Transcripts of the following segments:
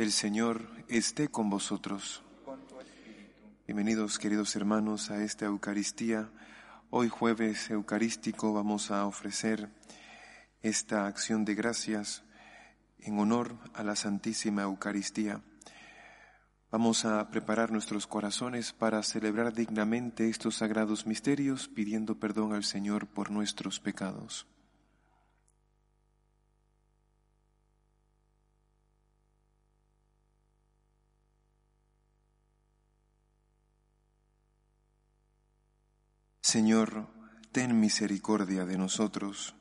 El Señor esté con vosotros. Bienvenidos queridos hermanos a esta Eucaristía. Hoy jueves eucarístico vamos a ofrecer esta acción de gracias en honor a la Santísima Eucaristía. Vamos a preparar nuestros corazones para celebrar dignamente estos sagrados misterios pidiendo perdón al Señor por nuestros pecados. Señor, ten misericordia de nosotros.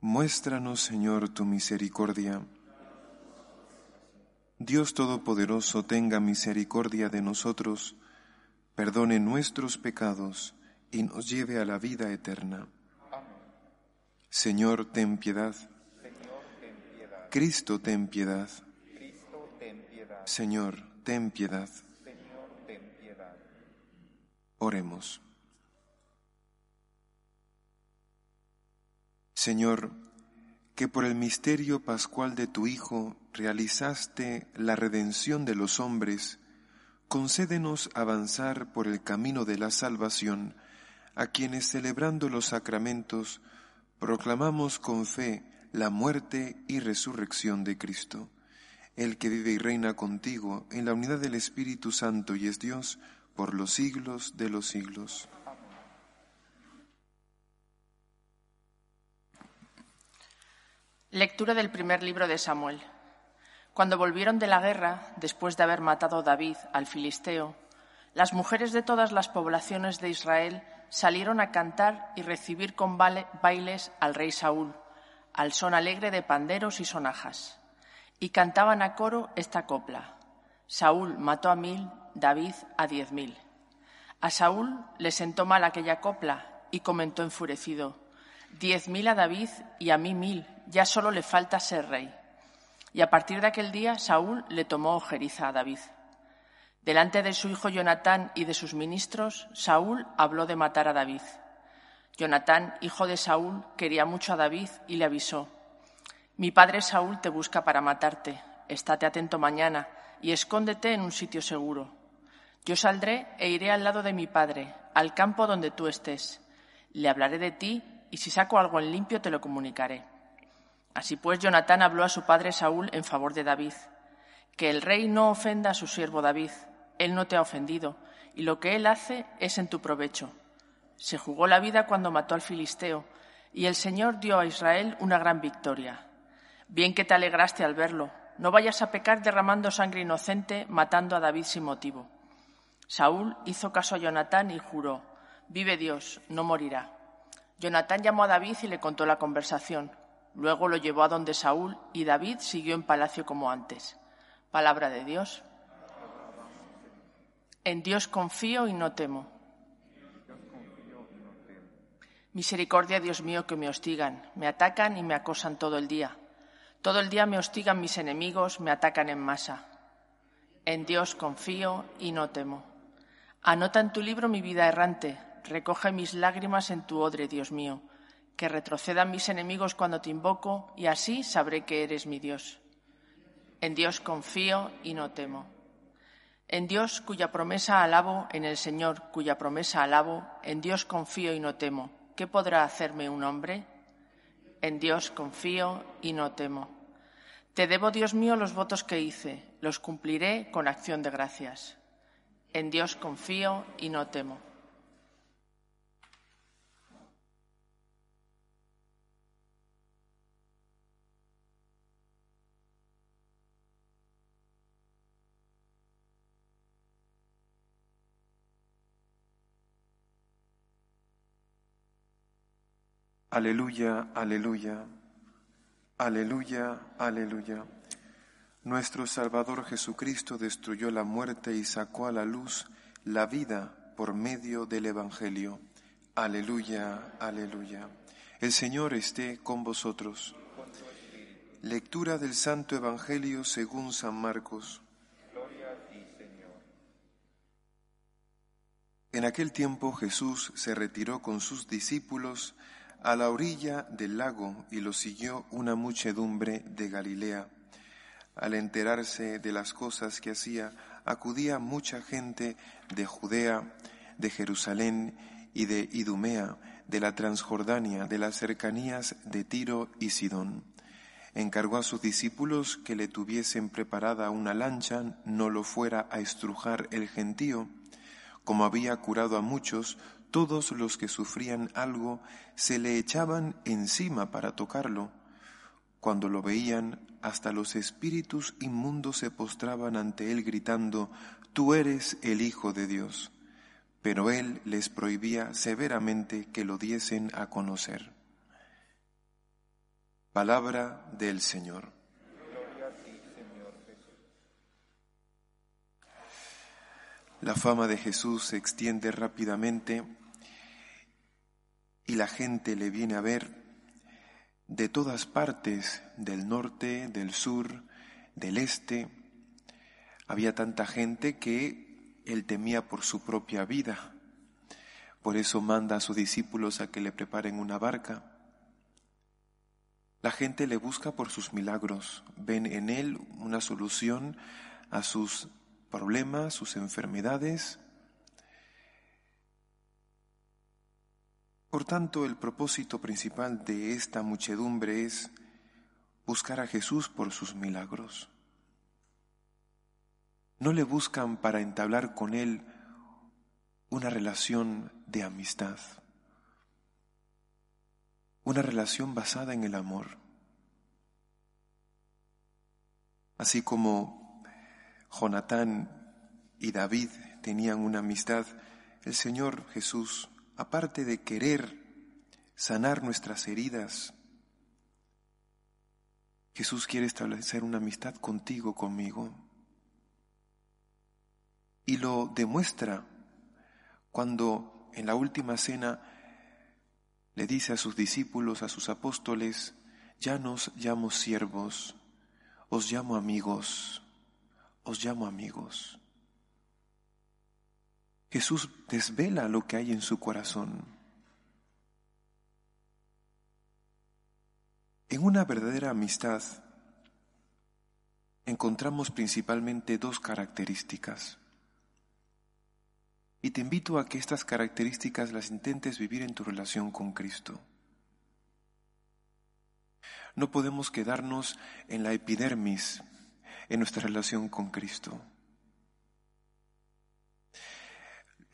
Muéstranos, Señor, tu misericordia Dios Todopoderoso tenga misericordia de nosotros, perdone nuestros pecados y nos lleve a la vida eterna. Señor, ten piedad. Cristo, ten piedad. Señor, ten piedad. Señor, que por el misterio pascual de tu Hijo realizaste la redención de los hombres, concédenos avanzar por el camino de la salvación, a quienes celebrando los sacramentos proclamamos con fe la muerte y resurrección de Cristo, el que vive y reina contigo en la unidad del Espíritu Santo y es Dios por los siglos de los siglos. Lectura del primer libro de Samuel. Cuando volvieron de la guerra, después de haber matado David al filisteo, las mujeres de todas las poblaciones de Israel salieron a cantar y recibir con bailes al rey Saúl, al son alegre de panderos y sonajas. Y cantaban a coro esta copla. Saúl mató a mil, David a diez mil. A Saúl le sentó mal aquella copla y comentó enfurecido, diez mil a David y a mí mil, ya solo le falta ser rey. Y a partir de aquel día Saúl le tomó ojeriza a David. Delante de su hijo Jonatán y de sus ministros, Saúl habló de matar a David. Jonatán, hijo de Saúl, quería mucho a David y le avisó, Mi padre Saúl te busca para matarte, estate atento mañana y escóndete en un sitio seguro. Yo saldré e iré al lado de mi padre, al campo donde tú estés. Le hablaré de ti y si saco algo en limpio te lo comunicaré. Así pues, Jonatán habló a su padre Saúl en favor de David. Que el rey no ofenda a su siervo David. Él no te ha ofendido, y lo que él hace es en tu provecho. Se jugó la vida cuando mató al filisteo, y el Señor dio a Israel una gran victoria. Bien que te alegraste al verlo. No vayas a pecar derramando sangre inocente, matando a David sin motivo. Saúl hizo caso a Jonatán y juró, Vive Dios, no morirá. Jonatán llamó a David y le contó la conversación. Luego lo llevó a donde Saúl y David siguió en palacio como antes. Palabra de Dios. En Dios confío y no temo. Misericordia, Dios mío, que me hostigan, me atacan y me acosan todo el día. Todo el día me hostigan mis enemigos, me atacan en masa. En Dios confío y no temo. Anota en tu libro mi vida errante, recoge mis lágrimas en tu odre, Dios mío que retrocedan mis enemigos cuando te invoco, y así sabré que eres mi Dios. En Dios confío y no temo. En Dios cuya promesa alabo, en el Señor cuya promesa alabo, en Dios confío y no temo. ¿Qué podrá hacerme un hombre? En Dios confío y no temo. Te debo, Dios mío, los votos que hice, los cumpliré con acción de gracias. En Dios confío y no temo. Aleluya, aleluya, aleluya, aleluya. Nuestro Salvador Jesucristo destruyó la muerte y sacó a la luz la vida por medio del Evangelio. Aleluya, aleluya. El Señor esté con vosotros. Lectura del Santo Evangelio según San Marcos. En aquel tiempo Jesús se retiró con sus discípulos a la orilla del lago y lo siguió una muchedumbre de Galilea al enterarse de las cosas que hacía, acudía mucha gente de Judea, de Jerusalén y de Idumea, de la Transjordania, de las cercanías de Tiro y Sidón. Encargó a sus discípulos que le tuviesen preparada una lancha, no lo fuera a estrujar el gentío. Como había curado a muchos, todos los que sufrían algo se le echaban encima para tocarlo. Cuando lo veían, hasta los espíritus inmundos se postraban ante él gritando, Tú eres el Hijo de Dios. Pero él les prohibía severamente que lo diesen a conocer. Palabra del Señor. La fama de Jesús se extiende rápidamente y la gente le viene a ver de todas partes, del norte, del sur, del este. Había tanta gente que él temía por su propia vida. Por eso manda a sus discípulos a que le preparen una barca. La gente le busca por sus milagros, ven en él una solución a sus problemas, sus enfermedades, Por tanto, el propósito principal de esta muchedumbre es buscar a Jesús por sus milagros. No le buscan para entablar con Él una relación de amistad, una relación basada en el amor. Así como Jonatán y David tenían una amistad, el Señor Jesús aparte de querer sanar nuestras heridas, Jesús quiere establecer una amistad contigo, conmigo. Y lo demuestra cuando en la última cena le dice a sus discípulos, a sus apóstoles, ya nos llamo siervos, os llamo amigos, os llamo amigos. Jesús desvela lo que hay en su corazón. En una verdadera amistad encontramos principalmente dos características. Y te invito a que estas características las intentes vivir en tu relación con Cristo. No podemos quedarnos en la epidermis, en nuestra relación con Cristo.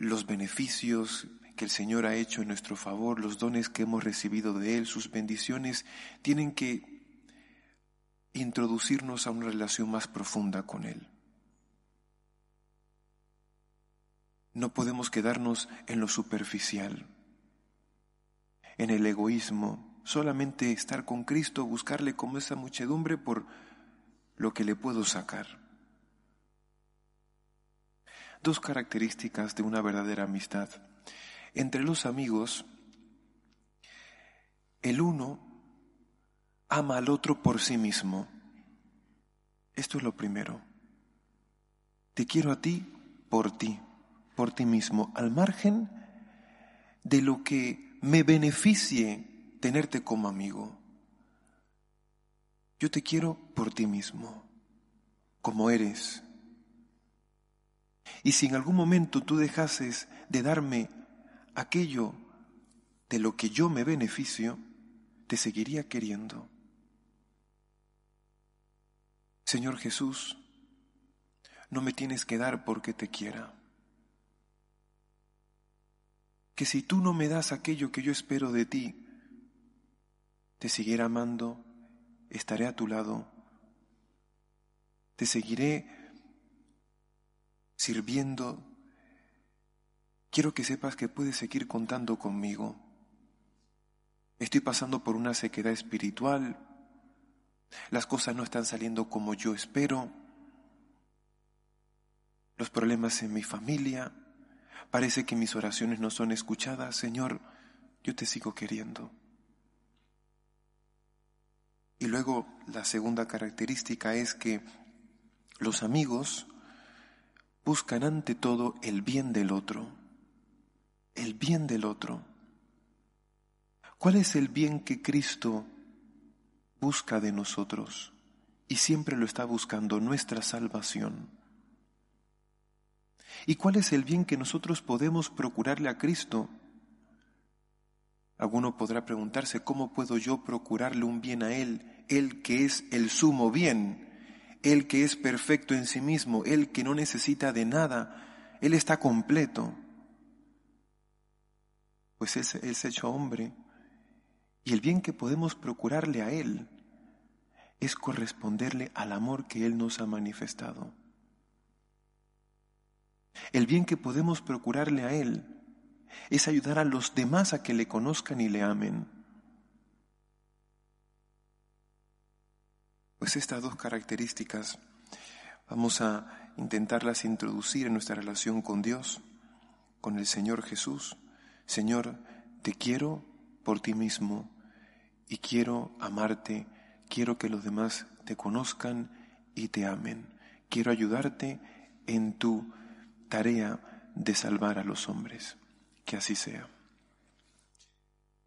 Los beneficios que el Señor ha hecho en nuestro favor, los dones que hemos recibido de Él, sus bendiciones, tienen que introducirnos a una relación más profunda con Él. No podemos quedarnos en lo superficial, en el egoísmo, solamente estar con Cristo, buscarle como esa muchedumbre por lo que le puedo sacar dos características de una verdadera amistad. Entre los amigos, el uno ama al otro por sí mismo. Esto es lo primero. Te quiero a ti por ti, por ti mismo, al margen de lo que me beneficie tenerte como amigo. Yo te quiero por ti mismo, como eres, y si en algún momento tú dejases de darme aquello de lo que yo me beneficio, te seguiría queriendo. Señor Jesús, no me tienes que dar porque te quiera. Que si tú no me das aquello que yo espero de ti, te seguiré amando, estaré a tu lado, te seguiré sirviendo, quiero que sepas que puedes seguir contando conmigo. Estoy pasando por una sequedad espiritual, Las cosas no están saliendo como yo espero. Los problemas en mi familia. Parece que mis oraciones no son escuchadas. Señor, yo te sigo queriendo. Y luego la segunda característica es que los amigos buscan ante todo el bien del otro, el bien del otro. ¿Cuál es el bien que Cristo busca de nosotros? Y siempre lo está buscando, nuestra salvación. ¿Y cuál es el bien que nosotros podemos procurarle a Cristo? Alguno podrá preguntarse, ¿cómo puedo yo procurarle un bien a Él? Él que es el sumo bien, Él que es perfecto en sí mismo, Él que no necesita de nada, Él está completo. Pues Él es hecho hombre y el bien que podemos procurarle a Él es corresponderle al amor que Él nos ha manifestado. El bien que podemos procurarle a Él es ayudar a los demás a que le conozcan y le amen. Pues estas dos características vamos a intentarlas introducir en nuestra relación con Dios, con el Señor Jesús. Señor, te quiero por ti mismo y quiero amarte, quiero que los demás te conozcan y te amen. Quiero ayudarte en tu tarea de salvar a los hombres. Que así sea.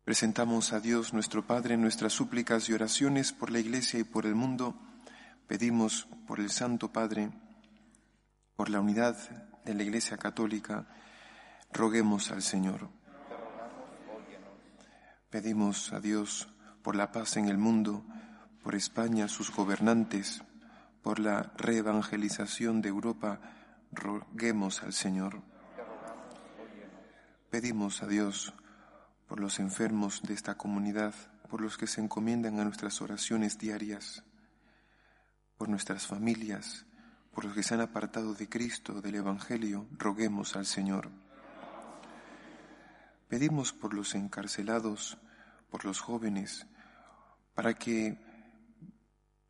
Presentamos a Dios nuestro Padre nuestras súplicas y oraciones por la Iglesia y por el mundo. Pedimos por el Santo Padre, por la unidad de la Iglesia Católica, roguemos al Señor. Pedimos a Dios por la paz en el mundo, por España, sus gobernantes, por la reevangelización de Europa, roguemos al Señor. Pedimos a Dios por los enfermos de esta comunidad, por los que se encomiendan a nuestras oraciones diarias, por nuestras familias, por los que se han apartado de Cristo, del Evangelio, roguemos al Señor. Pedimos por los encarcelados, por los jóvenes, para que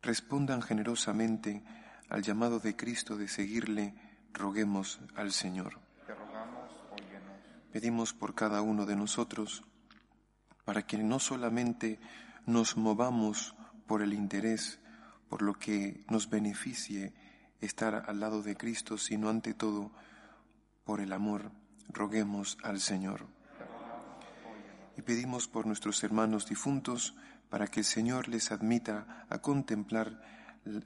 respondan generosamente al llamado de Cristo de seguirle, roguemos al Señor. Pedimos por cada uno de nosotros para que no solamente nos movamos por el interés, por lo que nos beneficie estar al lado de Cristo, sino ante todo por el amor. Roguemos al Señor. Y pedimos por nuestros hermanos difuntos, para que el Señor les admita a contemplar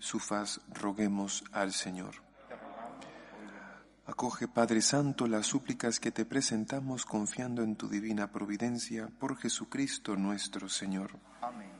su faz, roguemos al Señor. Acoge, Padre Santo, las súplicas que te presentamos confiando en tu divina providencia por Jesucristo nuestro Señor. Amén.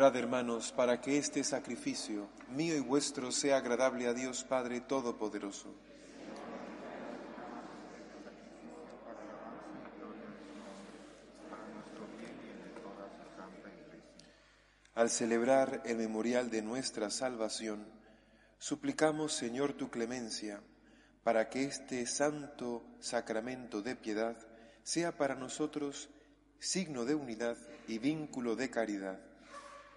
Orad, hermanos, para que este sacrificio, mío y vuestro, sea agradable a Dios Padre Todopoderoso. Al celebrar el memorial de nuestra salvación, suplicamos, Señor, tu clemencia, para que este santo sacramento de piedad sea para nosotros signo de unidad y vínculo de caridad.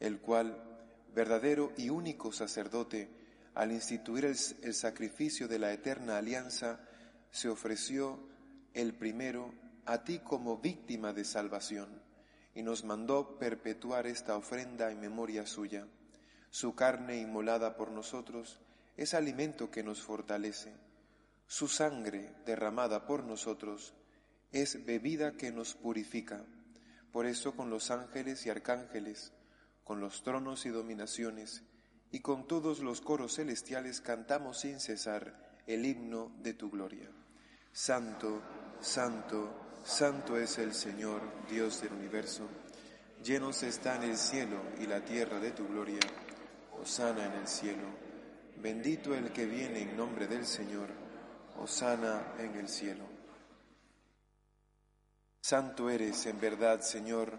el cual, verdadero y único sacerdote, al instituir el, sacrificio de la eterna alianza, se ofreció el primero a ti como víctima de salvación y nos mandó perpetuar esta ofrenda en memoria suya. Su carne inmolada por nosotros es alimento que nos fortalece. Su sangre derramada por nosotros es bebida que nos purifica. Por eso con los ángeles y arcángeles, con los tronos y dominaciones, y con todos los coros celestiales cantamos sin cesar el himno de tu gloria. Santo, santo, Santo es el Señor, Dios del universo. Llenos están el cielo y la tierra de tu gloria. Osana en el cielo. Bendito el que viene en nombre del Señor. Osana en el cielo. Santo eres en verdad, Señor,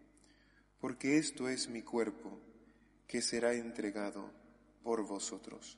porque esto es mi cuerpo, que será entregado por vosotros.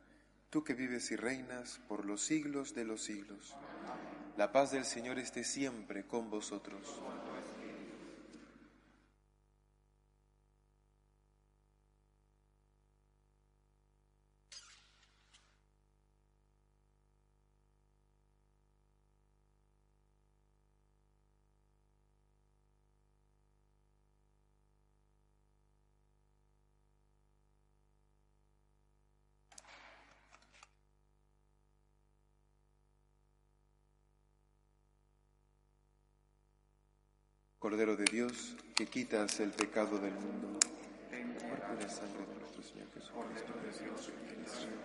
Tú que vives y reinas por los siglos de los siglos. La paz del Señor esté siempre con vosotros. Cordero de Dios, que quitas el pecado del mundo, cuerpo y la sangre de nuestro Señor Jesucristo, de Dios, que nosotros,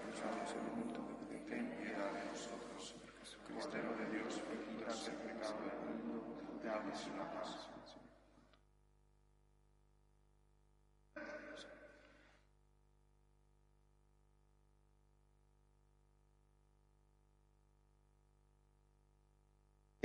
ten piedad de nosotros. Cordero de Dios, que quitas el pecado del mundo, damos la paz.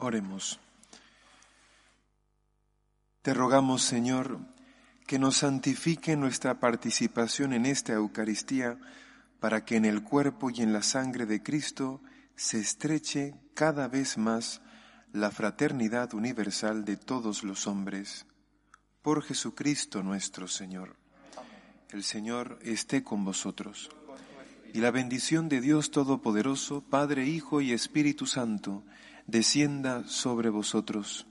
Oremos. Te rogamos, Señor, que nos santifique nuestra participación en esta Eucaristía, para que en el cuerpo y en la sangre de Cristo se estreche cada vez más la fraternidad universal de todos los hombres. Por Jesucristo nuestro Señor. El Señor esté con vosotros. Y la bendición de Dios Todopoderoso, Padre, Hijo y Espíritu Santo, descienda sobre vosotros.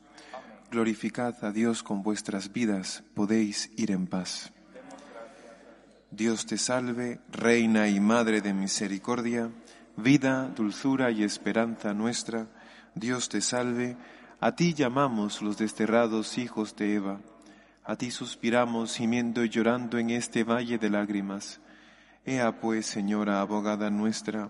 Glorificad a Dios con vuestras vidas, podéis ir en paz. Dios te salve, Reina y Madre de Misericordia, vida, dulzura y esperanza nuestra. Dios te salve, a ti llamamos los desterrados hijos de Eva. A ti suspiramos gimiendo y llorando en este valle de lágrimas. Ea pues, Señora abogada nuestra,